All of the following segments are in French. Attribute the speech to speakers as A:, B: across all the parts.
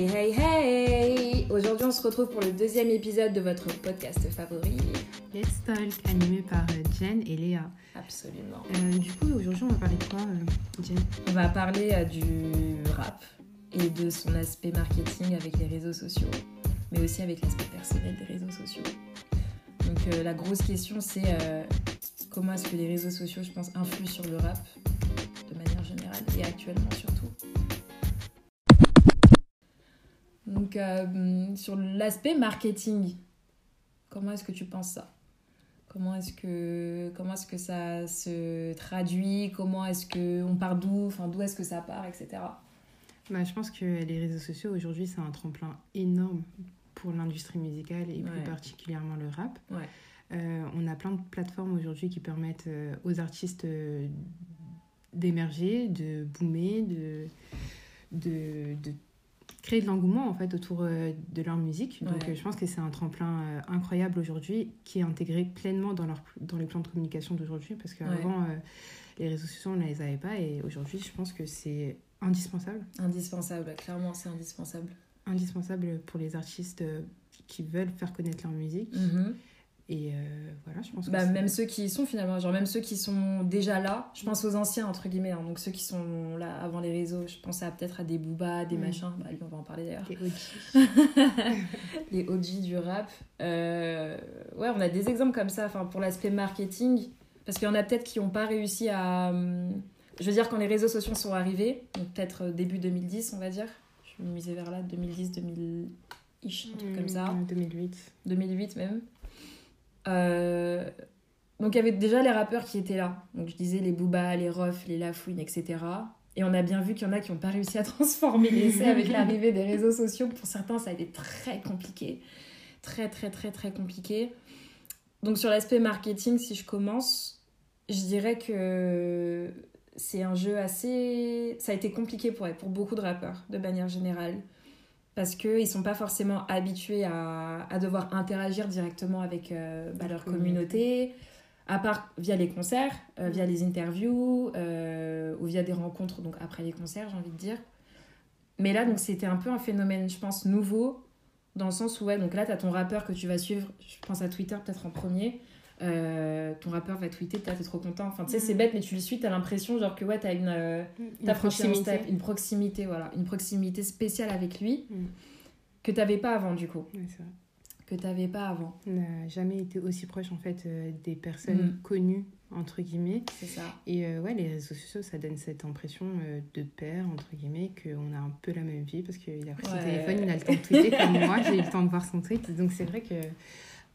A: Hey, hey, hey Aujourd'hui, on se retrouve pour le deuxième épisode de votre podcast favori.
B: Let's Talk, animé par euh, Jen et Léa.
A: Absolument.
B: Euh, du coup, aujourd'hui, on va parler de quoi, euh, Jen?
A: On va parler euh, du rap et de son aspect marketing avec les réseaux sociaux, mais aussi avec l'aspect personnel des réseaux sociaux. Donc, la grosse question, c'est comment est-ce que les réseaux sociaux, je pense, influent sur le rap de manière générale et actuellement surtout? Donc, euh, sur l'aspect marketing, comment est-ce que tu penses ça? Comment est-ce que comment est-ce que ça se traduit? Comment est-ce que on part d'où? Enfin, d'où est-ce que ça part, etc.
B: bah, Je pense que les réseaux sociaux, aujourd'hui, c'est un tremplin énorme pour l'industrie musicale et plus particulièrement le rap.
A: Ouais.
B: Euh, on a plein de plateformes aujourd'hui qui permettent euh, aux artistes euh, d'émerger, de boomer, de, de, de créer de l'engouement en fait autour euh, de leur musique. Donc
A: Ouais.
B: euh, je pense que c'est un tremplin euh, incroyable aujourd'hui qui est intégré pleinement dans, leur, dans les plans de communication d'aujourd'hui parce qu'avant euh, les réseaux sociaux on ne les avait pas et aujourd'hui je pense que c'est indispensable,
A: Indispensable, clairement, c'est indispensable.
B: indispensable pour les artistes qui veulent faire connaître leur musique. Et euh, voilà, je pense que
A: Bah, même ceux qui y sont finalement, genre même ceux qui sont déjà là, je pense aux anciens entre guillemets, hein, donc ceux qui sont là avant les réseaux, je pense à peut-être à des Booba, des machins, bah lui on va en parler d'ailleurs,
B: les OG.
A: les OG du rap. Euh, ouais, on a des exemples comme ça, enfin pour l'aspect marketing, parce qu'il y en a peut-être qui n'ont pas réussi à, hum, je veux dire quand les réseaux sociaux sont arrivés, donc peut-être euh, début 2010 on va dire, je vais miser vers là, 2010, 2000 ish, un truc comme ça.
B: Mm, 2008.
A: 2008 même. Euh, donc il y avait déjà les rappeurs qui étaient là. Donc je disais les Booba, les Ruff, les Lafouine, etc. Et on a bien vu qu'il y en a qui n'ont pas réussi à transformer l'essai avec l'arrivée des réseaux sociaux. Pour certains, ça a été très compliqué. Très, très, très, très compliqué. Donc sur l'aspect marketing, si je commence, je dirais que c'est un jeu assez... Ça a été compliqué pour, pour beaucoup de rappeurs, de manière générale parce qu'ils sont pas forcément habitués à, à devoir interagir directement avec euh, bah, leur communauté, à part via les concerts, euh, via les interviews, euh, ou via des rencontres, donc après les concerts, j'ai envie de dire. Mais là, donc c'était un peu un phénomène, je pense, nouveau, dans le sens où, ouais, donc là, tu as ton rappeur que tu vas suivre, je pense à Twitter peut-être en premier, euh, ton rappeur va tweeter, t'es trop content. Enfin, tu sais, c'est
B: Mhm.
A: bête, mais tu le suis, t'as l'impression, genre que, ouais, t'as une... euh,
B: Une
A: un
B: proximité.
A: step, une proximité, voilà, une proximité spéciale avec lui
B: Mm.
A: que t'avais pas avant du coup,
B: vrai.
A: que t'avais pas avant,
B: On n'a jamais été aussi proche en fait euh, des personnes
A: Mm.
B: connues entre guillemets.
A: c'est ça.
B: Et euh, ouais, les réseaux sociaux, ça donne cette impression de père entre guillemets qu'on a un peu la même vie parce qu'il a pris son téléphone, il a le temps de tweeter comme moi, j'ai eu le temps de voir son tweet. Donc c'est vrai que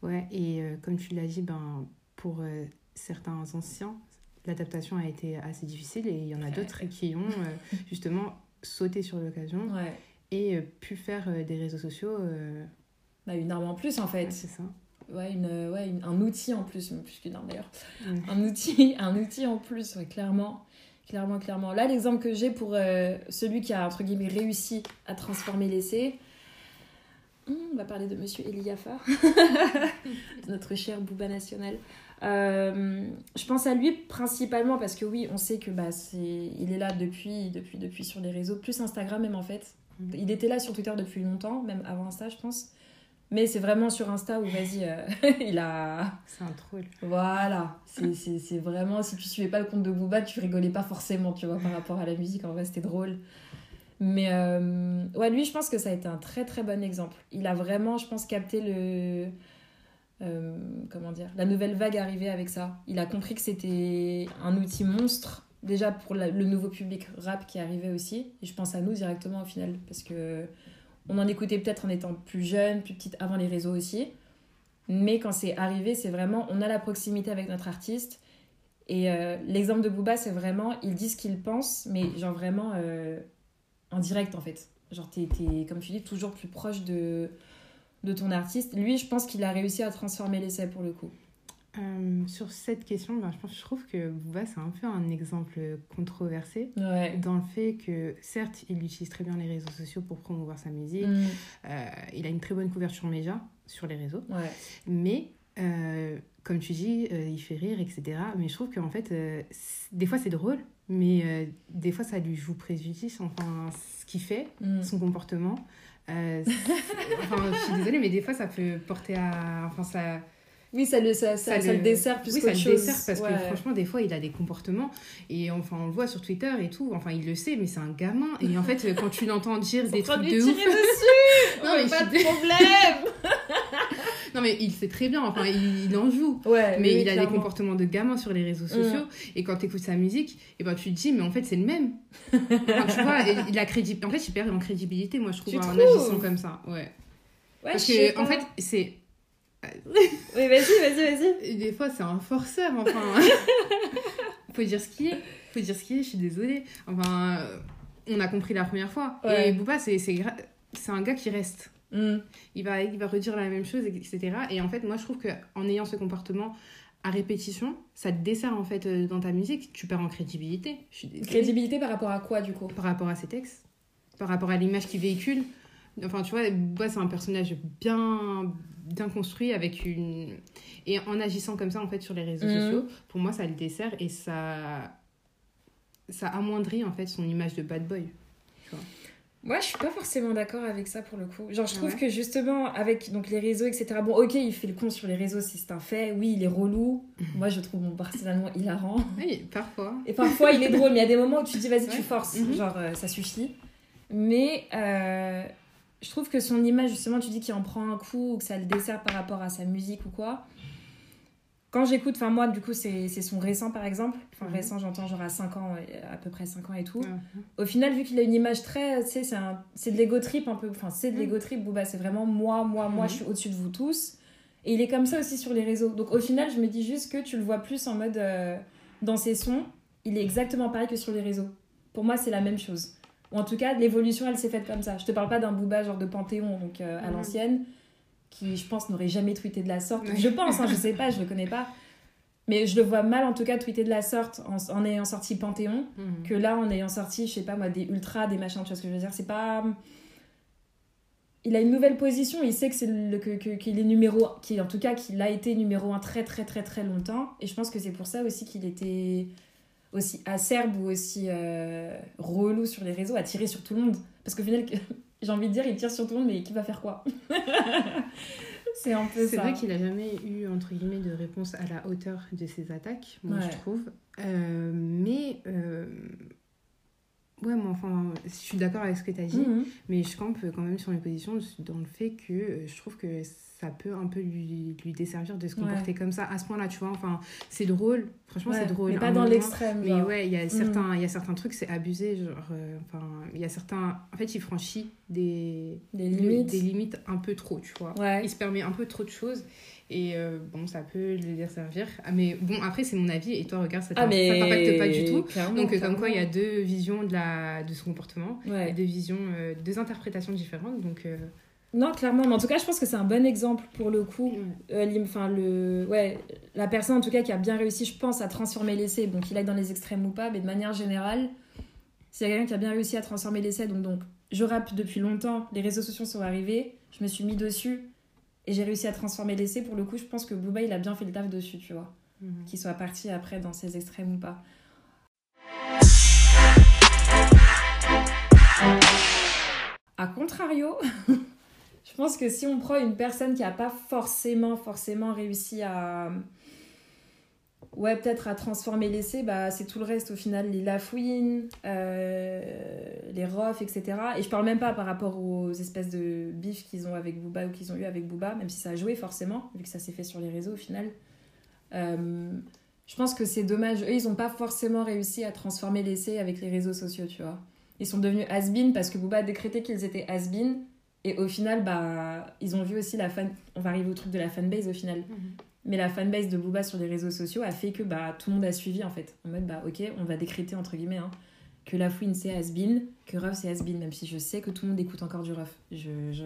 B: ouais. Et euh, comme tu l'as dit, ben pour euh, certains anciens, l'adaptation a été assez difficile et il y en a
A: Ouais.
B: d'autres qui ont euh, justement sauté sur l'occasion
A: Ouais.
B: et pu faire des réseaux sociaux.
A: Bah, une arme en plus en fait.
B: c'est ça.
A: Ouais, une, ouais une- un outil en plus, même plus qu'une arme d'ailleurs. Un outil, un outil en plus, clairement. Clairement, clairement. Là, l'exemple que j'ai pour celui qui a, entre guillemets, réussi à transformer l'essai, on va parler de Monsieur Eliafa, notre cher Booba national. Euh, je pense à lui principalement parce que oui, on sait que bah, c'est, il est là depuis, depuis, depuis sur les réseaux, plus Instagram même en fait.
B: Mhm.
A: Il était là sur Twitter depuis longtemps, même avant Insta, je pense. Mais c'est vraiment sur Insta où, vas-y, euh, il a...
B: C'est un troll.
A: Voilà, c'est- c'est c'est vraiment, si tu suivais pas le compte de Booba, tu rigolais pas forcément, tu vois, par rapport à la musique, en vrai, c'était drôle. Mais euh, ouais, lui, je pense que ça a été un très très bon exemple. Il a vraiment, je pense, capté le... euh, comment dire La nouvelle vague arrivée avec ça. Il a compris que c'était un outil monstre, déjà pour le nouveau public rap qui arrivait aussi. Et je pense à nous directement au final, parce que on en écoutait peut-être en étant plus jeune, plus petite, avant les réseaux aussi. Mais quand c'est arrivé, c'est vraiment, on a la proximité avec notre artiste. Et euh, l'exemple de Booba, c'est vraiment, il dit ce qu'il pense, mais genre vraiment euh, en direct en fait. Genre, t'es, t'es, comme tu dis, toujours plus proche de, de ton artiste. Lui, je pense qu'il a réussi à transformer l'essai pour le coup.
B: Euh, sur cette question, ben, je, pense, je trouve que Booba, c'est un peu un exemple controversé.
A: Ouais.
B: Dans le fait que, certes, il utilise très bien les réseaux sociaux pour promouvoir sa musique.
A: Mm,
B: Euh, il a une très bonne couverture média sur les réseaux.
A: ouais.
B: Mais, euh, comme tu dis, il fait rire, etc. Mais je trouve qu'en fait, des fois, c'est drôle. Mais euh, des fois, ça lui joue préjudice. Enfin, ce qu'il fait,
A: Mm.
B: son comportement. Euh, enfin, je suis désolée, mais des fois, ça peut porter à. Enfin, ça.
A: Oui, ça le, ça, ça, ça le dessert plus
B: oui, ça le dessert parce
A: Ouais.
B: que franchement, des fois, il a des comportements et enfin, on le voit sur Twitter et tout. Enfin, il le sait, mais c'est un gamin. Et en fait, quand tu l'entends dire des trucs de ouf.
A: dessus
B: Non,
A: On
B: mais
A: pas
B: je
A: de problème
B: Non, mais il sait très bien. Enfin, il, il en joue.
A: Ouais,
B: Mais
A: oui,
B: il a des comportements de gamin sur les réseaux
A: Mm.
B: sociaux. Et quand tu écoutes sa musique, et ben, tu te dis, mais en fait, c'est le même. Enfin, tu vois, et il a crédit... en fait, il perd en crédibilité, moi, je trouve, en agissant comme ça. Ouais.
A: Ouais,
B: Parce que, en
A: pas.
B: fait, c'est.
A: Oui, vas-y, vas-y, vas-y.
B: Des fois, c'est un forceur, enfin. Faut dire ce qui est. Faut dire ce qui est, je suis désolée. Enfin, on a compris la première fois.
A: Ouais.
B: Et Booba, c'est c'est gra- c'est un gars qui reste.
A: Mm.
B: Il va, il va redire la même chose, etc. Et en fait, moi, je trouve qu'en ayant ce comportement à répétition, ça te dessert, en fait, euh, dans ta musique. Tu perds en crédibilité. Je suis désolée.
A: Crédibilité par rapport à quoi, du coup?
B: Par rapport à ses textes, par rapport à l'image qu'il véhicule. Enfin, tu vois, c'est un personnage bien, bien construit avec une... Et en agissant comme ça, en fait, sur les réseaux
A: Mhm.
B: sociaux, pour moi, ça le dessert et ça... Ça amoindrit, en fait, son image de bad boy.
A: Moi, je suis pas forcément d'accord avec ça pour le coup. Genre, je trouve
B: ouais
A: que justement, avec donc, les réseaux, etc. Bon, ok, il fait le con sur les réseaux si c'est un fait. Oui, il est relou. Moi, je trouve bon, personnellement hilarant.
B: Oui, parfois.
A: Et parfois, il est drôle, mais il y a des moments où tu te dis, vas-y, tu forces.
B: Mhm.
A: Genre, euh, ça suffit. Mais euh, je trouve que son image, justement, tu dis qu'il en prend un coup ou que ça le dessert par rapport à sa musique ou quoi. Quand j'écoute, enfin, moi, du coup, c'est c'est son récent, par exemple. Enfin,
B: Mhm.
A: récent, j'entends genre à 5 ans, euh, à peu près 5 ans et tout.
B: Ouais.
A: Au final, vu qu'il a une image très. Tu sais, c'est de l'ego trip un peu. Enfin, c'est de
B: Mm.
A: l'ego trip, Booba. C'est vraiment moi, moi, moi,
B: Mhm.
A: je suis au-dessus de vous tous. Et il est comme ça aussi sur les réseaux. Donc au final, je me dis juste que tu le vois plus en mode. euh, dans ses sons, il est exactement pareil que sur les réseaux. Pour moi, c'est la même chose. Ou en tout cas, l'évolution, elle s'est faite comme ça. Je te parle pas d'un Booba genre de Panthéon, donc euh, à
B: Mhm.
A: l'ancienne, qui, je pense, n'aurait jamais tweeté de la sorte.
B: Ouais.
A: Je pense, hein, je sais pas, je le connais pas. Mais je le vois mal, en tout cas, tweeter de la sorte en, en ayant sorti Panthéon
B: Mhm.
A: que là en ayant sorti je sais pas moi des ultras des machins tu vois ce que je veux dire c'est pas il a une nouvelle position il sait que c'est le que que- qu'il est numéro qui en tout cas qu'il a été numéro un très très très très longtemps et je pense que c'est pour ça aussi qu'il était aussi acerbe ou aussi euh, relou sur les réseaux tirer sur tout le monde parce qu'au final j'ai envie de dire il tire sur tout le monde mais qui va faire quoi? C'est un peu
B: C'est
A: ça
B: vrai qu'il a jamais eu, entre guillemets, de réponse à la hauteur de ses attaques, moi,
A: Ouais.
B: je trouve. Euh, mais... euh, Ouais, moi, enfin, je suis d'accord avec ce que tu as dit.
A: Mhm.
B: Mais je campe quand même sur mes positions dans le fait que euh, je trouve que ça peut un peu lui, lui desservir de se comporter comme ça à ce point-là, tu vois. Enfin, c'est drôle, franchement,
A: Ouais,
B: c'est drôle.
A: mais
B: À
A: pas dans l'extrême
B: Mais ouais, il y, a
A: Mm.
B: certains, il y a certains trucs, c'est abusé. Genre, euh, enfin, il y a certains. En fait, il franchit des,
A: des limites
B: des limites un peu trop, tu vois.
A: ouais
B: Il se permet un peu trop de choses. Et euh, bon, ça peut le desservir. Ah, mais bon, après, c'est mon avis. Et toi, regarde, ça
A: ah
B: t'impacte pas du tout.
A: clairement,
B: Donc, euh, comme quoi, il y a deux visions de, la, de ce comportement
A: ouais.
B: deux visions, euh, deux interprétations différentes. Donc, euh,
A: Non, clairement, mais en tout cas, je pense que c'est un bon exemple pour le coup. Enfin, le... ouais, la personne en tout cas qui a bien réussi, je pense, à transformer l'essai, donc qu'il aille dans les extrêmes ou pas, mais de manière générale, s'il y a quelqu'un qui a bien réussi à transformer l'essai, donc, donc je rappe depuis longtemps, les réseaux sociaux sont arrivés, je me suis mis dessus et j'ai réussi à transformer l'essai. Pour le coup, je pense que Booba il a bien fait le taf dessus, tu vois,
B: mhm.
A: qu'il soit parti après dans ces extrêmes ou pas. A contrario, je pense que si on prend une personne qui n'a pas forcément, forcément réussi à. Ouais, peut-être à transformer l'essai, bah, c'est tout le reste au final, les Lafouine, euh, les Rof, etc. Et je parle même pas par rapport aux espèces de bifs qu'ils ont avec Booba ou qu'ils ont eu avec Booba, même si ça a joué forcément, vu que ça s'est fait sur les réseaux au final. Euh, je pense que c'est dommage. Eux, ils n'ont pas forcément réussi à transformer l'essai avec les réseaux sociaux, tu vois. Ils sont devenus has parce que Booba a décrété qu'ils étaient has Et au final, bah, ils ont vu aussi la fan. On va arriver au truc de la fanbase au final. Mais la fanbase de Booba sur les réseaux sociaux a fait que bah, tout le monde a suivi en fait. En mode, bah ok, on va décréter entre guillemets hein, que la fouine c'est has que Ruff c'est has même si je sais que tout le monde écoute encore du Ruff. Je, je...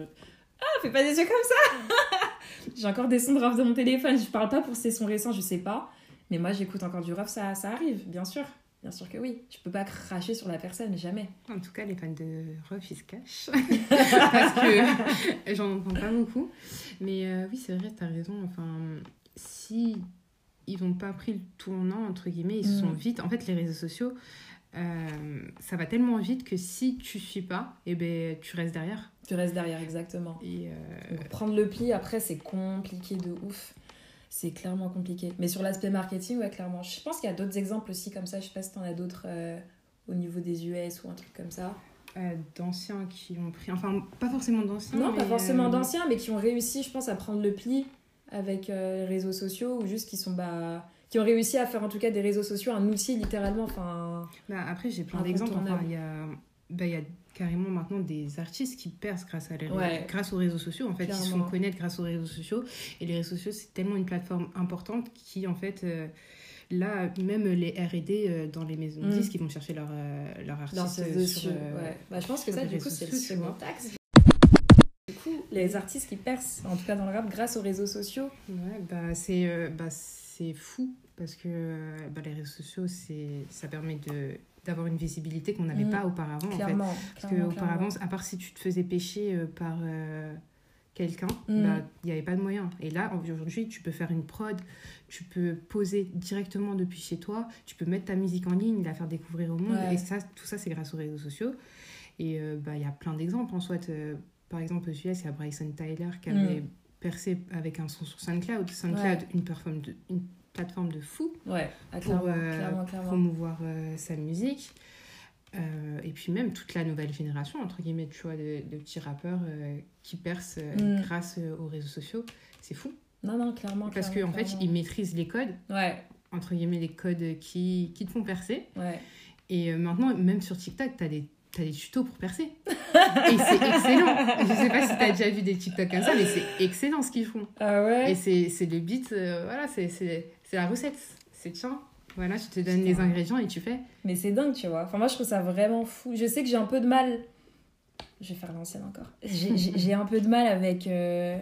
A: Ah, fais pas des yeux comme ça J'ai encore des sons de Ruff dans mon téléphone. Je parle pas pour ces sons récents, je sais pas. Mais moi j'écoute encore du Ruff, ça, ça arrive, bien sûr. Bien sûr que oui. Je peux pas cracher sur la personne, jamais.
B: En tout cas, les fans de Ruff, ils se cachent. Parce que j'en entends pas beaucoup. Mais euh, oui, c'est vrai, t'as raison. Enfin, si ils n'ont pas pris le tournant, entre guillemets, ils se
A: Mm.
B: sont vite. En fait, les réseaux sociaux, euh, ça va tellement vite que si tu suis pas, et ben, tu restes derrière.
A: Tu restes derrière, exactement.
B: Et euh,
A: Donc, prendre le pli, après, c'est compliqué de ouf. C'est clairement compliqué. Mais sur l'aspect marketing, ouais, clairement. Je pense qu'il y a d'autres exemples aussi comme ça. Je sais pas si t'en as d'autres euh, au niveau des US ou un truc comme ça.
B: d'anciens qui ont pris, enfin pas forcément d'anciens.
A: Non, pas forcément d'anciens, mais qui ont réussi, je pense, à prendre le pli avec euh, les réseaux sociaux ou juste qui sont bah qui ont réussi à faire en tout cas des réseaux sociaux un outil littéralement enfin
B: Bah, après, j'ai plein d'exemples. Enfin, il y a, bah, il y a carrément maintenant des artistes qui percent grâce, à les,
A: Ouais.
B: grâce aux réseaux sociaux. En fait, ils se font connaître grâce aux réseaux sociaux. Et les réseaux sociaux, c'est tellement une plateforme importante qui, en fait, euh, là, même les R&D euh, dans les maisons de
A: Mm.
B: disques, ils vont chercher leur, euh, leur artiste sur,
A: ouais. bah, je pense que ça du coup c'est le second axe les artistes qui percent en tout cas dans le rap grâce aux réseaux sociaux
B: Ouais, bah, c'est euh, bah, fou parce que euh, bah, les réseaux sociaux, ça permet de d'avoir une visibilité qu'on n'avait
A: Mm.
B: pas auparavant. en fait.
A: clairement
B: Parce
A: clairement,
B: qu'auparavant,
A: clairement.
B: à part si tu te faisais pêcher euh, par euh, quelqu'un,
A: Mm.
B: bah, il n'y avait pas de moyen. Et là, aujourd'hui, tu peux faire une prod, tu peux poser directement depuis chez toi, tu peux mettre ta musique en ligne, la faire découvrir au monde.
A: Ouais.
B: Et ça, tout ça, c'est grâce aux réseaux sociaux. Et euh, bah, il y a plein d'exemples en soit. euh, par exemple, aux US, il y a Bryson Tyler qui
A: Mm.
B: avait percé avec un son sur SoundCloud. SoundCloud,
A: Ouais.
B: une, plateforme de, une plateforme de fou
A: ouais ah,
B: pour euh,
A: clairement clairement
B: promouvoir euh, sa musique. Euh, et puis même toute la nouvelle génération, entre guillemets, tu vois, de, de petits rappeurs qui percent
A: Mm.
B: grâce aux réseaux sociaux. C'est fou.
A: non non clairement
B: Parce qu'en
A: clairement,
B: fait, ils maîtrisent les codes,
A: ouais
B: entre guillemets, les codes qui, qui te font percer.
A: ouais
B: Et maintenant, même sur TikTok, tu as des, t'as des tutos pour percer. et c'est excellent. Je sais pas si tu as déjà vu des TikTok comme ça, mais c'est excellent ce qu'ils font.
A: ah ouais
B: Et c'est le beat, euh, voilà, c'est- la recette. C'est tiens, voilà, je te donne les ingrédients et tu fais.
A: Mais c'est dingue, tu vois. Enfin, moi, je trouve ça vraiment fou. Je sais que j'ai un peu de mal. Je vais faire l'ancienne encore. J'ai- un peu de mal avec. euh,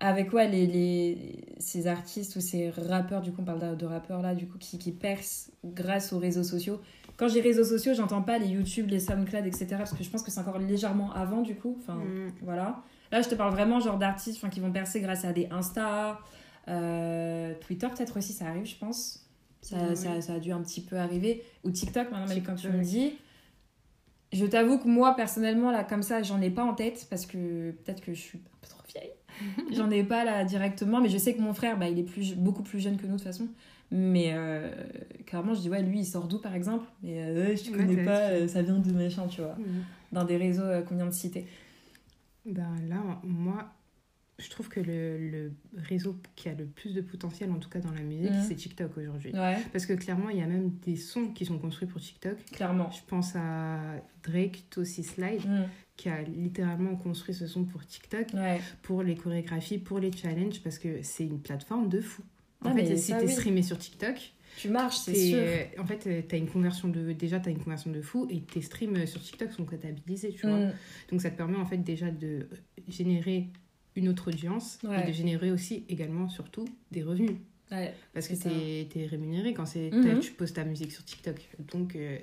A: Avec ouais, les, les, ces artistes ou ces rappeurs, du coup, on parle de, de rappeurs là, du coup, qui, qui percent grâce aux réseaux sociaux. Quand j'ai réseaux sociaux, j'entends pas les YouTube, les SoundCloud, etc. Parce que je pense que c'est encore légèrement avant, du coup. Enfin,
B: Mm.
A: voilà. Là, je te parle vraiment genre d'artistes qui vont percer grâce à des Insta, euh, Twitter peut-être aussi, ça arrive, je pense. Ça, ça, ça a dû un petit peu arriver. Ou TikTok, maintenant, mais quand tu me dis. Je t'avoue que moi, personnellement, là, comme ça, j'en ai pas en tête parce que peut-être que je suis un peu trop vieille. j'en ai pas là directement, mais je sais que mon frère, bah, il est plus, beaucoup plus jeune que nous de toute façon. Mais euh, clairement, je dis, ouais, lui, il sort d'où par exemple? Mais euh, je connais pas, euh, ça vient de machin, tu vois.
B: Mm.
A: Dans des réseaux euh, qu'on vient de citer.
B: Ben là, moi, je trouve que le, le réseau qui a le plus de potentiel, en tout cas dans la musique,
A: Mhm.
B: c'est TikTok aujourd'hui.
A: Ouais,
B: Parce que clairement, il y a même des sons qui sont construits pour TikTok.
A: clairement.
B: Je pense à Drake, Tossy Slide,
A: Mm.
B: qui a littéralement construit ce son pour TikTok,
A: Ouais.
B: pour les chorégraphies, pour les challenges, parce que c'est une plateforme de fou. En
A: Ah,
B: fait, si t'es
A: oui.
B: streamé sur TikTok,
A: Tu marches, c'est sûr.
B: euh, en fait, euh, t'as une conversion de, déjà, t'as une conversion de fou et tes streams euh, sur TikTok sont comptabilisés, tu vois.
A: Mm.
B: Donc ça te permet en fait déjà de générer une autre audience
A: Ouais.
B: et de générer aussi également surtout des revenus.
A: Ouais.
B: Parce que t'es es rémunéré quand c'est
A: Mhm.
B: t'as- tu poses ta musique sur TikTok. Donc euh,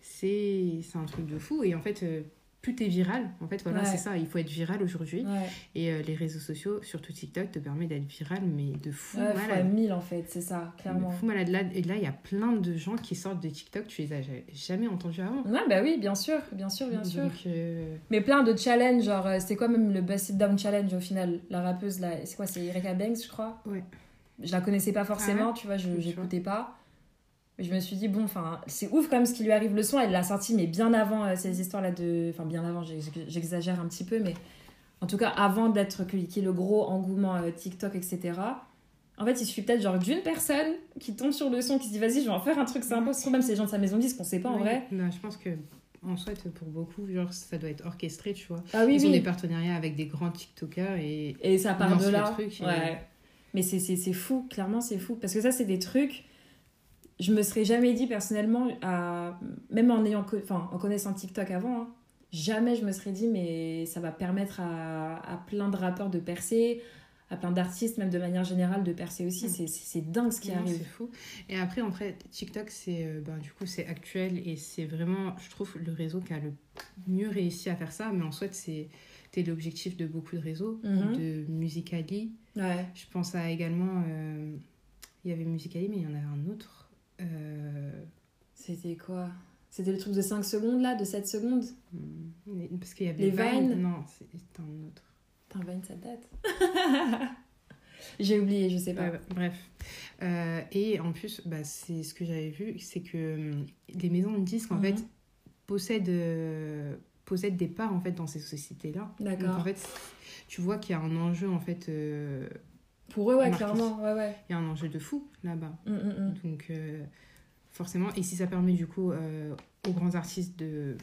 B: c'est c'est un truc de fou. Et en fait, euh, plus t'es viral, en fait voilà,
A: Ouais.
B: c'est ça, il faut être viral aujourd'hui.
A: Ouais,
B: Et euh, les réseaux sociaux, surtout TikTok, te permet d'être viral, mais de fou
A: ouais
B: malade.
A: 1000 en fait, c'est ça, clairement.
B: De fou malade. Là, et là, il y a plein de gens qui sortent de TikTok, tu les as ja- jamais entendus avant.
A: Ouais, bah oui, bien sûr, bien sûr, bien sûr.
B: Euh,
A: Mais plein de challenges, genre, euh, c'était quoi même le Bust It Down Challenge au final La rappeuse, là, c'est quoi C'est Erika Banks, je crois?
B: Ouais.
A: Je la connaissais pas forcément,
B: Ah
A: tu vois, je
B: Tu
A: j'écoutais pas. Je me suis dit, bon, enfin, c'est ouf quand même ce qui lui arrive le son. Elle l'a sorti, mais bien avant euh, ces histoires-là de. Enfin, bien avant, j'ex- j'exagère un petit peu, mais en tout cas, avant d'être qu'il le gros engouement euh, TikTok, etc. En fait, il suffit peut-être genre d'une personne qui tombe sur le son, qui se dit, vas-y, je vais en faire un truc sympa. Surtout même si les gens de sa maison disent qu'on sait pas en
B: oui.
A: vrai.
B: Non, je pense que en soit pour beaucoup, genre ça doit être orchestré, tu vois.
A: Ah oui,
B: Ils ont des partenariats avec des grands TikTokers et
A: Et ça part de là.
B: truc et-
A: Ouais. Mais c'est- c'est c'est fou, clairement, c'est fou. Parce que ça, c'est des trucs. Je me serais jamais dit personnellement, à... même en, ayant enfin, en connaissant TikTok avant, hein, jamais je me serais dit, mais ça va permettre à, à plein de rappeurs de percer, à plein d'artistes, même de manière générale, de percer aussi.
B: Mm.
A: C'est- dingue ce qui
B: Non,
A: arrive.
B: C'est fou. Et après, en fait, TikTok, c'est euh, ben, du coup c'est actuel et c'est vraiment, je trouve, le réseau qui a le mieux réussi à faire ça. Mais en soit, c'est l'objectif de beaucoup de réseaux,
A: Mhm.
B: de Musicali.
A: Ouais.
B: Je pense à également, euh, il y avait Musicali, mais il y en avait un autre. Euh,
A: C'était quoi? C'était le truc de 5 secondes là, de 7 secondes?
B: Hmm, Parce qu'il y avait
A: Les Vine
B: Non, c'est un autre.
A: Putain, Vine, ça date? J'ai oublié, je sais pas.
B: Ouais, bref. Euh, et en plus, bah, c'est ce que j'avais vu, c'est que hum, les maisons de disques, en
A: Mhm.
B: fait, possèdent, euh, possèdent des parts, en fait, dans ces sociétés-là. Donc,
A: D'accord.
B: en fait, tu vois qu'il y a un enjeu, en fait,
A: Pour eux, ouais, clairement. Ouais, ouais.
B: il y a un enjeu de fou, là-bas.
A: Mm, mm, mm.
B: Donc, euh, forcément, et si ça permet, du coup, euh, aux grands artistes de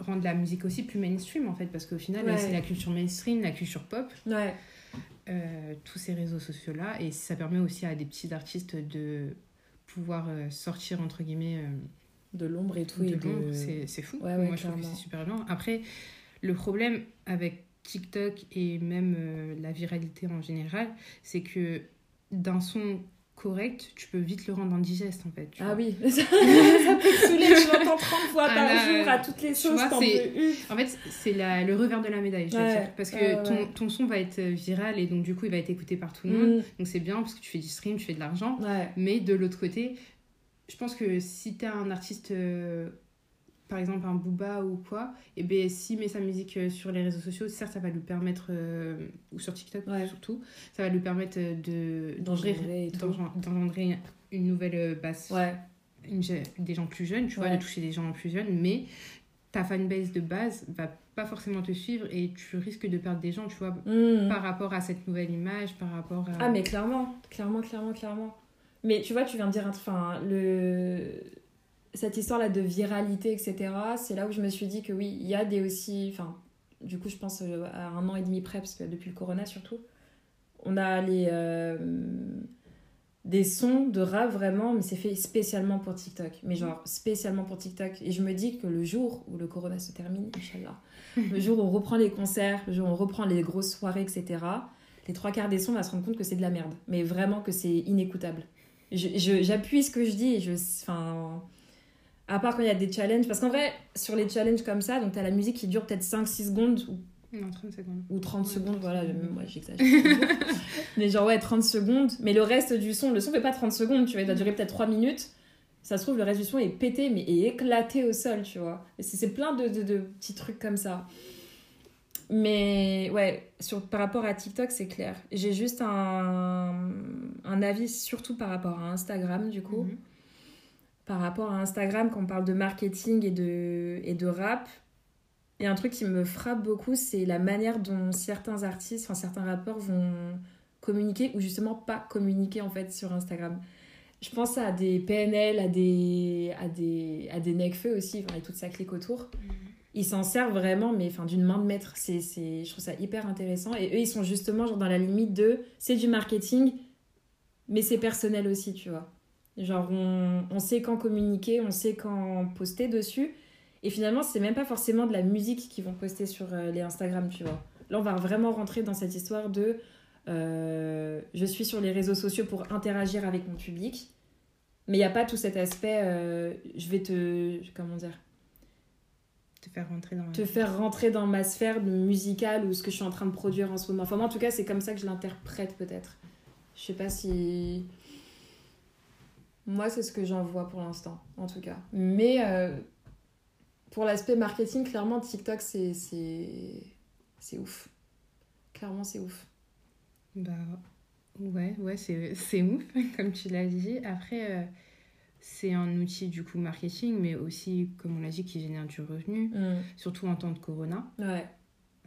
B: rendre la musique aussi plus mainstream, en fait, parce qu'au final,
A: Ouais.
B: c'est la culture mainstream, la culture pop,
A: Ouais.
B: euh, tous ces réseaux sociaux-là. Et ça permet aussi à des petits artistes de pouvoir sortir, entre guillemets,
A: De l'ombre et tout.
B: de
A: et de-.
B: C'est fou.
A: Ouais, ouais,
B: Moi, je trouve que
A: clairement.
B: c'est super bien. Après, le problème avec TikTok et même euh, la viralité en général, c'est que d'un son correct, tu peux vite le rendre indigeste, en fait. tu
A: Ah
B: vois.
A: oui, ça, peut te saouler, tu l'entends 30 fois par jour à toutes les
B: tu
A: sauces,
B: vois. En fait, c'est la- le revers de la médaille, je veux dire. Parce que ton,
A: ouais.
B: ton son va être viral et donc, du coup, il va être écouté par tout le monde.
A: Mm.
B: Donc, c'est bien parce que tu fais du stream, tu fais de l'argent.
A: Ouais.
B: Mais de l'autre côté, je pense que si t'es un artiste, euh, par exemple un Booba ou quoi, et ben s'il met sa musique euh, sur les réseaux sociaux, certes ça va lui permettre, euh, ou sur TikTok
A: Ouais.
B: surtout, ça va lui permettre euh, de
A: D'engendrer
B: une nouvelle base,
A: Ouais.
B: une des gens plus jeunes, tu vois,
A: Ouais.
B: de toucher des gens plus jeunes, mais ta fanbase de base va pas forcément te suivre et tu risques de perdre des gens, tu vois,
A: Mm.
B: par rapport à cette nouvelle image, par rapport à...
A: Ah mais clairement, clairement, clairement, clairement. Mais tu vois, tu viens de dire, enfin, le... cette histoire-là de viralité, etc., c'est là où je me suis dit que oui, il y a des aussi, enfin, du coup, je pense euh, à un an et demi près, parce que depuis le corona surtout, on a les... euh, des sons de rap vraiment, mais c'est fait spécialement pour TikTok. Mais genre, spécialement pour TikTok. Et je me dis que le jour où le corona se termine, Inch'Allah, le jour où on reprend les concerts, le jour où on reprend les grosses soirées, etc., les trois quarts des sons, on va se rendre compte que c'est de la merde. Mais vraiment que c'est inécoutable. Je- je- J'appuie ce que je dis et je. Enfin. À part quand il y a des challenges. Parce qu'en vrai, sur les challenges comme ça, donc t'as la musique qui dure peut-être 5-6 secondes ou
B: Non, 30 secondes.
A: ou 30
B: Ouais,
A: secondes,
B: 30
A: voilà,
B: secondes.
A: moi j'exagère. mais genre, ouais, 30 secondes. Mais le reste du son, le son fait pas 30 secondes, tu vois, il doit durer peut-être 3 minutes. Ça se trouve, le reste du son est pété, mais est éclaté au sol, tu vois. C'est plein de, de- de petits trucs comme ça. Mais ouais, sur, par rapport à TikTok, c'est clair. J'ai juste un, un avis, surtout par rapport à Instagram, du coup
B: Mhm.
A: Par rapport à Instagram, quand on parle de marketing et de, et de rap, il y a un truc qui me frappe beaucoup, c'est la manière dont certains artistes, enfin certains rappeurs vont communiquer ou justement pas communiquer en fait sur Instagram. Je pense à des PNL, à des, à des, à des Necfeu aussi, enfin, et toute sa clique autour. Ils s'en servent vraiment, mais enfin, d'une main de maître. C'est, c'est, je trouve ça hyper intéressant. Et eux, ils sont justement genre dans la limite de c'est du marketing, mais c'est personnel aussi, tu vois. Genre, on, on sait quand communiquer, on sait quand poster dessus. Et finalement, c'est même pas forcément de la musique qu'ils vont poster sur euh, les Instagram, tu vois. Là, on va vraiment rentrer dans cette histoire de euh, je suis sur les réseaux sociaux pour interagir avec mon public. Mais il n'y a pas tout cet aspect, euh, je vais te. Comment dire?
B: Te faire rentrer dans...
A: te faire rentrer dans ma sphère musicale ou ce que je suis en train de produire en ce moment. Enfin, moi, en tout cas, c'est comme ça que je l'interprète, peut-être. Je sais pas si. Moi, c'est ce que j'en vois pour l'instant, en tout cas. Mais euh, pour l'aspect marketing, clairement, TikTok, c'est. C'est c'est ouf. Clairement, c'est ouf.
B: Bah ouais, ouais, c'est c'est ouf, comme tu l'as dit. Après, euh, c'est un outil du coup marketing, mais aussi, comme on l'a dit, qui génère du revenu,
A: Mm.
B: surtout en temps de corona,
A: Ouais.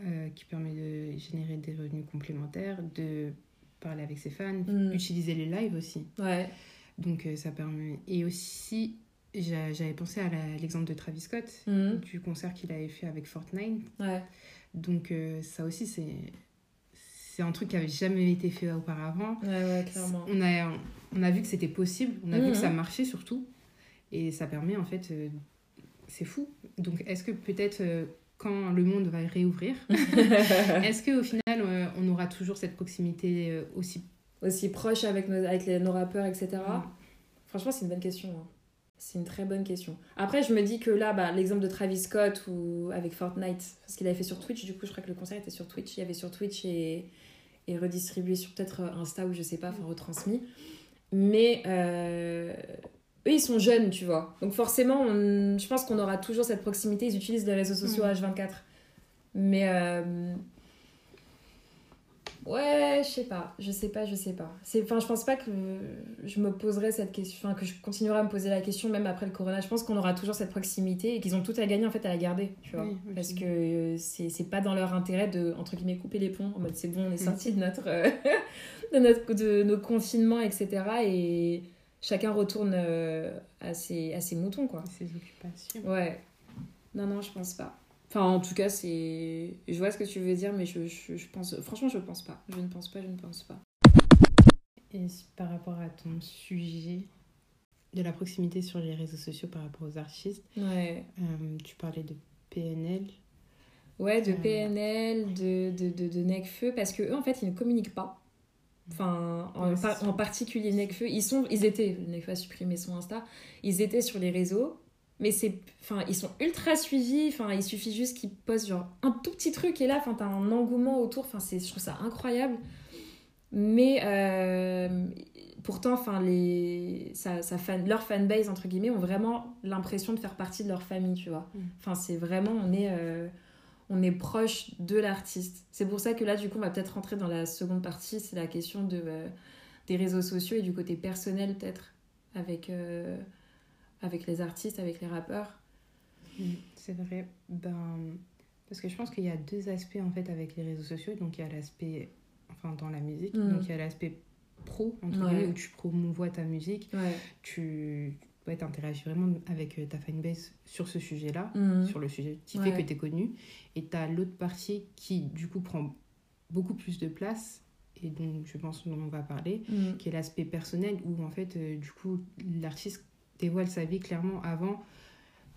B: euh, qui permet de générer des revenus complémentaires, de parler avec ses fans,
A: Mm.
B: utiliser les lives aussi.
A: Ouais.
B: Donc euh, ça permet. Et aussi, j'a- j'avais pensé à l'exemple de Travis Scott,
A: Mm.
B: du concert qu'il avait fait avec Fortnite.
A: Ouais.
B: Donc euh, ça aussi, c'est c'est un truc qui avait jamais été fait auparavant.
A: Ouais, ouais, clairement.
B: On a, on a vu que c'était possible, on a vu
A: Mhm.
B: que ça marchait surtout. Et ça permet en fait. euh, c'est fou. Donc est-ce que peut-être euh, quand le monde va réouvrir, est-ce qu'au final on aura toujours cette proximité aussi
A: Aussi proche avec nos, avec les, nos rappeurs, etc.
B: Mm.
A: Franchement, c'est une bonne question. hein. C'est une très bonne question. Après, je me dis que là, bah, l'exemple de Travis Scott ou avec Fortnite, parce qu'il avait fait sur Twitch, du coup, je crois que le concert était sur Twitch. Il y avait sur Twitch et, et redistribué sur peut-être Insta ou je sais pas, enfin retransmis. Mais euh, eux, ils sont jeunes, tu vois. Donc forcément, on- je pense qu'on aura toujours cette proximité. Ils utilisent les réseaux sociaux
B: Mm.
A: H24. Mais euh, ouais, je sais pas, je sais pas, je sais pas. Enfin, je pense pas que je me poserai cette question, enfin que je continuerai à me poser la question même après le corona. Je pense qu'on aura toujours cette proximité et qu'ils ont tout à gagner en fait à la garder, tu vois.
B: Oui,
A: Parce que c'est, c'est pas dans leur intérêt de entre guillemets couper les ponts en mode c'est bon, on est sorti de notre de notre de nos confinements, etc. Et chacun retourne euh, à ses à ses moutons quoi.
B: Ses occupations.
A: Ouais. Non, non, je pense pas. Enfin, en tout cas, c'est. Je vois ce que tu veux dire, mais je, je, je pense. Franchement, je pense pas. Je ne pense pas, je ne pense pas.
B: Et par rapport à ton sujet de la proximité sur les réseaux sociaux par rapport aux artistes,
A: Ouais.
B: euh, tu parlais de PNL.
A: Ouais, de
B: Euh.
A: PNL, de, de, de, de Necfeu, parce que eux, en fait, ils ne communiquent pas. Enfin, en,
B: Ouais, c'est
A: par-
B: ça.
A: en particulier Necfeu, ils sont, ils étaient, Necfeu a supprimé son Insta, ils étaient sur les réseaux, mais c'est, enfin, ils sont ultra suivis, enfin, il suffit juste qu'ils postent genre un tout petit truc et là, enfin, t'as un engouement autour, enfin, c'est, je trouve ça incroyable. Mais euh, pourtant, enfin, les, ça fan, leur fanbase entre guillemets ont vraiment l'impression de faire partie de leur famille, tu vois.
B: Mm.
A: Enfin, c'est vraiment, on est, euh, on est proche de l'artiste. C'est pour ça que là, du coup, on va peut-être rentrer dans la seconde partie, c'est la question de, euh, des réseaux sociaux et du côté personnel, peut-être, avec, euh, avec les artistes, avec les rappeurs.
B: Mm, C'est vrai. Ben, parce que je pense qu'il y a deux aspects en fait avec les réseaux sociaux. Donc il y a l'aspect, enfin dans la musique,
A: Mm.
B: donc il y a l'aspect pro, entre
A: Ouais.
B: guillemets, où tu promouvois ta musique,
A: Ouais.
B: tu ouais, interagis vraiment avec euh, ta fanbase sur ce sujet-là,
A: Mhm.
B: sur le sujet qui fait que tu es connu. Et tu as l'autre partie qui, du coup, prend beaucoup plus de place, et donc je pense dont on va parler, qui est l'aspect personnel, où en fait, euh, du coup, l'artiste dévoile sa vie clairement avant.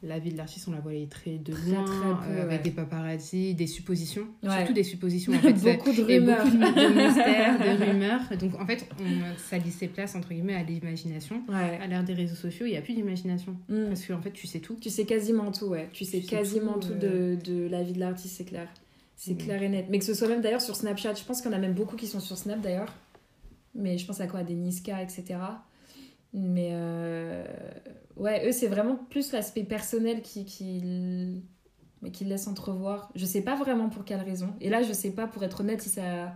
B: La vie de l'artiste, on la voyait très de
A: Très,
B: loin,
A: très peu,
B: euh, avec
A: ouais.
B: des paparazzis, des suppositions,
A: Ouais.
B: surtout des suppositions. En fait,
A: beaucoup de
B: et
A: rumeurs.
B: beaucoup de, mystères, de rumeurs. Donc en fait, on, ça laissait place, entre guillemets, à l'imagination.
A: Ouais.
B: À l'ère des réseaux sociaux, il n'y a plus d'imagination.
A: Mhm.
B: Parce qu'en fait, tu sais tout.
A: Tu sais quasiment tout, ouais. Tu sais
B: Tu sais
A: quasiment
B: tout,
A: tout, de, de la vie de l'artiste, c'est clair. C'est
B: Mhm.
A: clair et net. Mais que ce soit même d'ailleurs sur Snapchat, je pense qu'il y en a même beaucoup qui sont sur Snap d'ailleurs. Mais je pense à quoi? À des Niska, etc. Mais euh, ouais, eux, c'est vraiment plus l'aspect personnel qui, qui, mais qui laisse entrevoir. Je sais pas vraiment pour quelle raison. Et là, je sais pas, pour être honnête, si ça,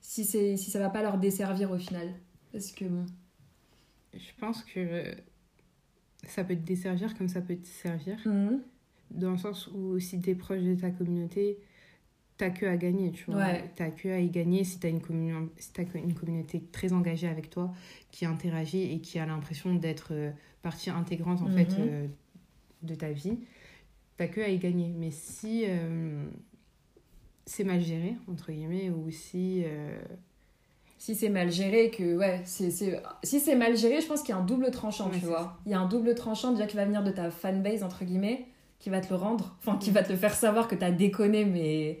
A: si si ça va pas leur desservir au final. Parce que bon.
B: Je pense que ça peut te desservir comme ça peut te servir.
A: Mhm.
B: Dans le sens où si tu es proche de ta communauté, t'as que à gagner, tu vois.
A: Ouais.
B: T'as que à y gagner si t'as une, commun... si t'as une communauté très engagée avec toi, qui interagit et qui a l'impression d'être euh, partie intégrante en
A: Mhm.
B: fait euh, de ta vie. T'as que à y gagner. Mais si euh, c'est mal géré, entre guillemets, ou si... euh,
A: si c'est mal géré que ouais c'est si c'est mal géré je pense qu'il y a un double tranchant
B: Ouais,
A: tu vois il y a un double tranchant déjà qui va venir de ta fanbase entre guillemets qui va te le rendre enfin qui va te le faire savoir que t'as déconné mais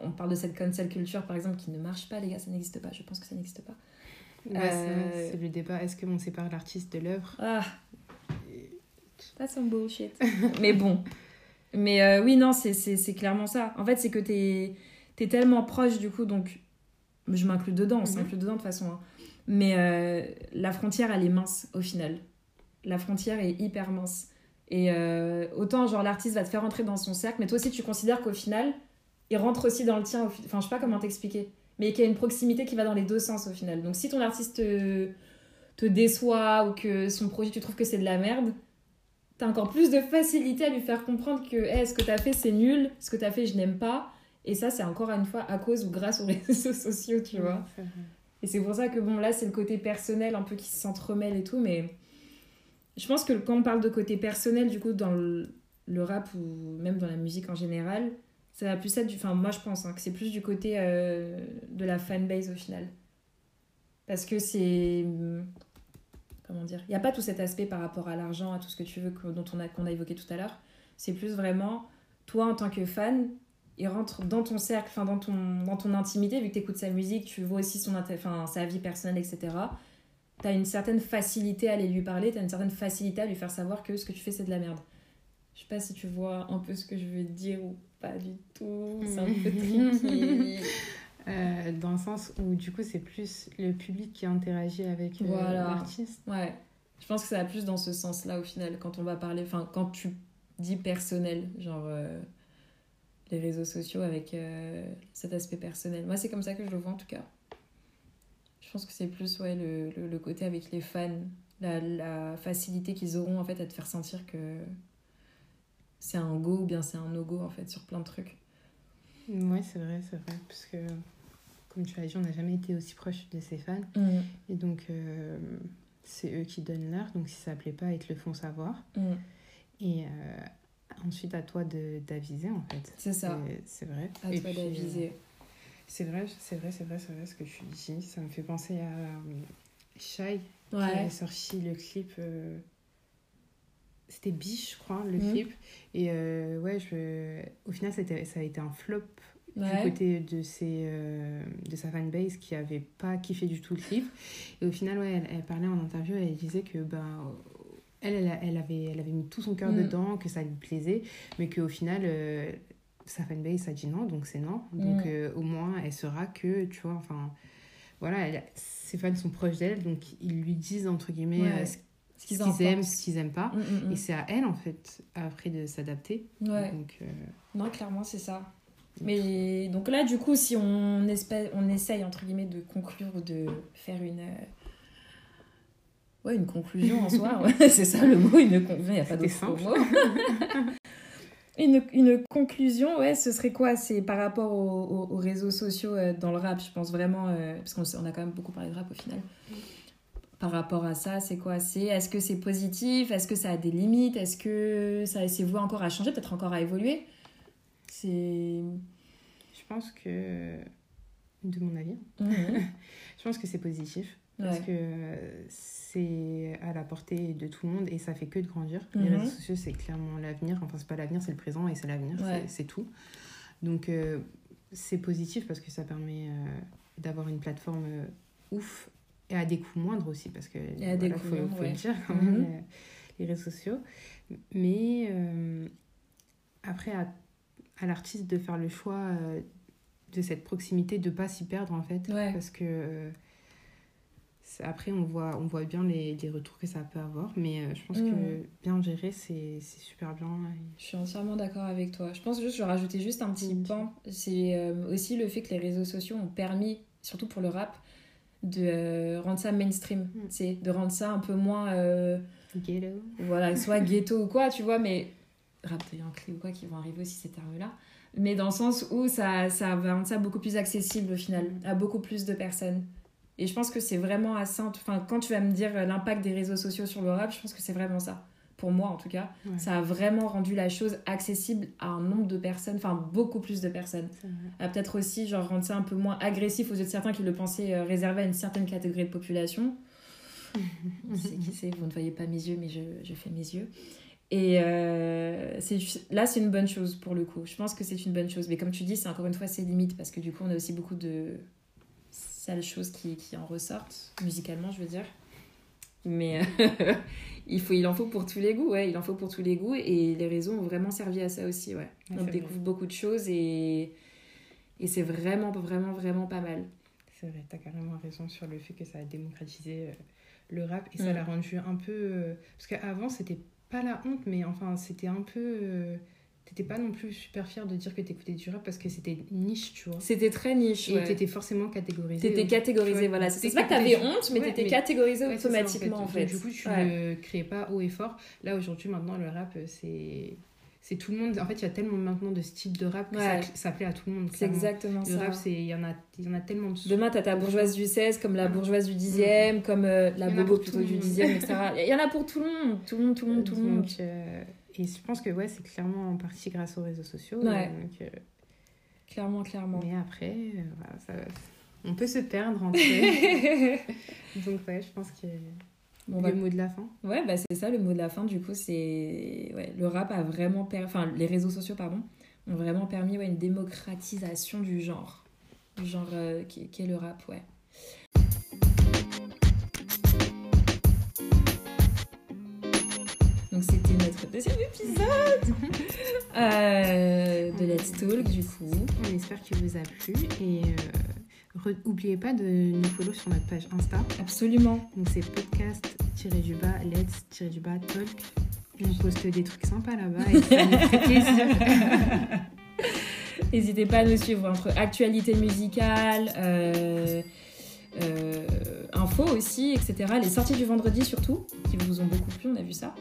A: on parle de cette cancel culture par exemple qui ne marche pas les gars ça n'existe pas. Je pense que ça n'existe pas.
B: Ouais,
A: Euh,
B: c'est- c'est le débat. Est-ce qu'on sépare l'artiste de l'œuvre?
A: Ah. That's some bullshit. Mais bon. Mais euh, oui non c'est c'est c'est clairement ça. En fait c'est que t'es t'es tellement proche du coup donc je m'inclus dedans on
B: Mhm.
A: s'inclut dedans de toute façon hein. mais euh, la frontière elle est mince au final. La frontière est hyper mince. Et euh, autant genre l'artiste va te faire rentrer dans son cercle mais toi aussi tu considères qu'au final il rentre aussi dans le tien au fi- enfin je sais pas comment t'expliquer mais qu'il y a une proximité qui va dans les deux sens au final. Donc si ton artiste te, te déçoit ou que son projet tu trouves que c'est de la merde t'as encore plus de facilité à lui faire comprendre que hey, ce que t'as fait c'est nul ce que t'as fait je n'aime pas. Et ça c'est encore une fois à cause ou grâce aux réseaux sociaux tu vois. Et c'est pour ça que bon, là, c'est le côté personnel un peu qui s'entremêle et tout, mais je pense que quand on parle de côté personnel, du coup, dans le, le rap ou même dans la musique en général, ça va plus être du. Enfin, moi, je pense hein, que c'est plus du côté euh, de la fanbase au final. Parce que c'est. Comment dire Il n'y a pas tout cet aspect par rapport à l'argent, à tout ce que tu veux, dont on a, qu'on a évoqué tout à l'heure. C'est plus vraiment, toi, en tant que fan, il rentre dans ton cercle, enfin dans ton, dans ton intimité, vu que tu écoutes sa musique, tu vois aussi son, enfin, sa vie personnelle, etc. Tu as une certaine facilité à aller lui parler, tu as une certaine facilité à lui faire savoir que ce que tu fais, c'est de la merde. Je sais pas si tu vois un peu ce que je veux dire ou pas du tout. C'est un peu tricky.
B: Euh, dans le sens où du coup c'est plus le public qui interagit avec euh,
A: Voilà.
B: l'artiste.
A: Ouais. Je pense que ça va plus dans ce sens-là au final, quand on va parler, enfin, quand tu dis personnel, genre euh, les réseaux sociaux avec cet aspect personnel. Moi, c'est comme ça que je le vois en tout cas. Je pense que c'est plus ouais, le, le, le côté avec les fans, la, la facilité qu'ils auront en fait à te faire sentir que c'est un go ou bien c'est un no-go en fait sur plein de trucs.
B: Ouais, c'est vrai, c'est vrai. Parce que, comme tu l'as dit, on n'a jamais été aussi proche de ses fans. Et donc, euh, c'est eux qui donnent l'heure. Donc, si ça ne plaît pas, ils te le font savoir.
A: Mm.
B: Et euh, ensuite, à toi d'aviser, en fait.
A: C'est ça.
B: C'est- vrai.
A: À
B: Et
A: toi
B: puis, euh,
A: d'aviser.
B: C'est vrai, c'est vrai, c'est vrai, c'est vrai ce que tu dis. Ça me fait penser à Shai qui a sorti le clip. euh, C'était Biche, je crois, le
A: Mhm.
B: clip. Et euh, ouais, je... au final, c'était- ça a été un flop du côté de, ses, euh, de sa fanbase qui avait pas kiffé du tout le clip. Et au final, ouais, elle, elle parlait en interview, elle disait que ben, elle, elle, a- elle avait, elle avait mis tout son cœur
A: Mm.
B: dedans, que ça lui plaisait, mais qu'au final, euh, sa fanbase a dit non, donc c'est non. Donc
A: Mm.
B: euh, au moins, elle saura que, tu vois, enfin, voilà, elle- ses fans sont proches d'elle, donc ils lui disent, entre guillemets,
A: Ouais.
B: ce
A: Ce qu'ils
B: qu'ils
A: en
B: aiment, ce qu'ils aiment pas.
A: Mm, mm,
B: Et c'est à elle, en fait, après de s'adapter.
A: mm. Ouais.
B: Donc, euh,
A: Non, clairement, c'est ça. Mais donc là, du coup, si on, espère, on essaye, entre guillemets, de conclure ou de faire une. euh, Ouais, une conclusion en soi. ouais, c'est ça le mot, une conclusion. Il n'y a pas d'autre mot. une, une conclusion, ouais, ce serait quoi? C'est par rapport aux, aux- aux réseaux sociaux euh, dans le rap, je pense vraiment. euh, parce qu'on a quand même beaucoup parlé de rap au final. Par rapport à ça, c'est quoi? C'est est-ce que c'est positif? Est-ce que ça a des limites? Est-ce que ça s'est voué encore à changer, peut-être encore à évoluer? C'est.
B: je pense que, de mon avis,
A: Mhm.
B: je pense que c'est positif. Parce
A: Ouais.
B: que c'est à la portée de tout le monde et ça fait que de grandir. Les
A: Mhm.
B: réseaux sociaux, c'est clairement l'avenir. Enfin, c'est pas l'avenir, c'est le présent et c'est l'avenir,
A: Ouais.
B: c'est tout. Donc, euh, c'est positif parce que ça permet euh, d'avoir une plateforme euh, ouf et à des coûts moindres aussi. Parce que,
A: des
B: faut,
A: moindres,
B: faut
A: ouais.
B: le dire quand même, les réseaux sociaux. Mais euh, après, à, à l'artiste de faire le choix euh, de cette proximité, de pas s'y perdre en fait.
A: Ouais.
B: Parce que euh, après, on voit, on voit bien les, les retours que ça peut avoir. Mais je pense que
A: Mhm.
B: bien gérer, c'est super bien.
A: Je suis entièrement d'accord avec toi. Je pense juste, je rajouter juste un petit pan. C'est aussi le fait que les réseaux sociaux ont permis, surtout pour le rap, de euh, rendre ça mainstream. Tu sais, De rendre ça un peu moins. euh,
B: Ghetto.
A: voilà, soit ghetto ou quoi, tu vois, mais rap de Yankee ou quoi qui vont arriver aussi ces termes-là. Mais dans le sens où ça, ça va rendre ça beaucoup plus accessible au final, à beaucoup plus de personnes. Et je pense que c'est vraiment à ça. Enfin, quand tu vas me dire euh, l'impact des réseaux sociaux sur le rap, je pense que c'est vraiment ça. Pour moi, en tout cas,
B: Ouais.
A: ça a vraiment rendu la chose accessible à un nombre de personnes, enfin beaucoup plus de personnes. À peut-être aussi genre rendre ça un peu moins agressif aux yeux de certains qui le pensaient euh, réservé à une certaine catégorie de population. c'est qui c'est Vous ne voyez pas mes yeux, mais je, je fais mes yeux. Et euh, là, c'est une bonne chose pour le coup. Je pense que c'est une bonne chose. Mais comme tu dis, c'est encore une fois ses limites parce que du coup, on a aussi beaucoup de sales choses qui, qui en ressortent, musicalement, je veux dire. Mais euh, il, faut, il en faut pour tous les goûts, ouais, il en faut pour tous les goûts. Et les réseaux ont vraiment servi à ça aussi, ouais.
B: Ouais,
A: on découvre beaucoup de choses et, et c'est vraiment, vraiment, vraiment pas mal.
B: C'est vrai, t'as carrément raison sur le fait que ça a démocratisé euh, le rap et ça
A: Mm.
B: l'a rendu un peu. euh, Parce qu'avant, c'était pas la honte, mais enfin, c'était un peu. Euh, T'étais pas non plus super fier de dire que t'écoutais du rap parce que c'était niche, tu vois.
A: C'était très niche.
B: Et
A: ouais.
B: t'étais forcément catégorisé.
A: T'étais
B: euh,
A: catégorisé,
B: ouais,
A: voilà. C'est pas que t'avais honte, mais
B: Ouais,
A: t'étais catégorisé
B: Ouais, c'est ça, en
A: automatiquement, en fait.
B: Du coup, tu ne créais pas haut et fort. Là, aujourd'hui, maintenant, le rap, euh, c'est. C'est tout le monde. En fait, il y a tellement maintenant de styles de rap que ça, ça plaît à tout le monde.
A: C'est exactement
B: Le
A: ça.
B: rap, c'est il y en a, y en a tellement de
A: Demain, t'as ta bourgeoise du 16, comme la bourgeoise du 10e, comme euh, la
B: en
A: bobo plutôt
B: le
A: du
B: monde.
A: 10e, etc. Il y en a pour tout le monde, tout le monde, tout le monde, tout le monde.
B: Et je pense que ouais, c'est clairement en partie grâce aux réseaux sociaux.
A: Ouais.
B: donc, euh,
A: Clairement, clairement.
B: mais après, euh, voilà, ça- on peut se perdre entre eux. Donc ouais, je pense que
A: Bon,
B: le
A: bah,
B: mot de la fin.
A: Ouais, bah c'est ça le mot de la fin. Du coup, c'est ouais, le rap a vraiment permis, enfin les réseaux sociaux pardon, ont vraiment permis ouais, une démocratisation du genre, du genre euh, qui, qui est le rap, ouais. Deuxième épisode euh, de Let's Talk du coup.
B: On espère qu'il vous a plu et euh, N'oubliez pas de nous follow sur notre page Insta.
A: Absolument.
B: Donc c'est podcast-du-bas, let's-du-bas, talk. On poste des trucs sympas là-bas et ça nous fait plaisir.
A: N'hésitez pas à nous suivre entre actualité musicale, euh, euh, info aussi, etc. Les sorties du vendredi surtout, qui vous ont beaucoup plu, on a vu ça.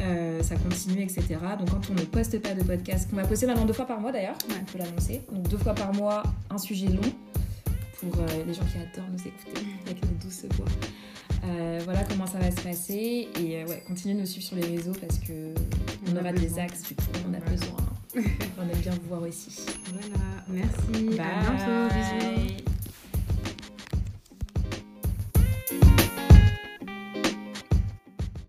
A: Euh, ça continue, etc. Donc quand on ne poste pas de podcast, qu'on va poster maintenant deux fois par mois d'ailleurs, on peut l'annoncer. Donc deux fois par mois, un sujet long pour euh, les gens qui adorent nous écouter avec nos douces voix. Euh, voilà comment ça va se passer et ouais, continuez de nous suivre sur les réseaux parce que on, aura des axes du coup, on a besoin. on aime bien vous voir aussi.
B: Voilà, merci.
A: Bye.
B: À bientôt. Bisous.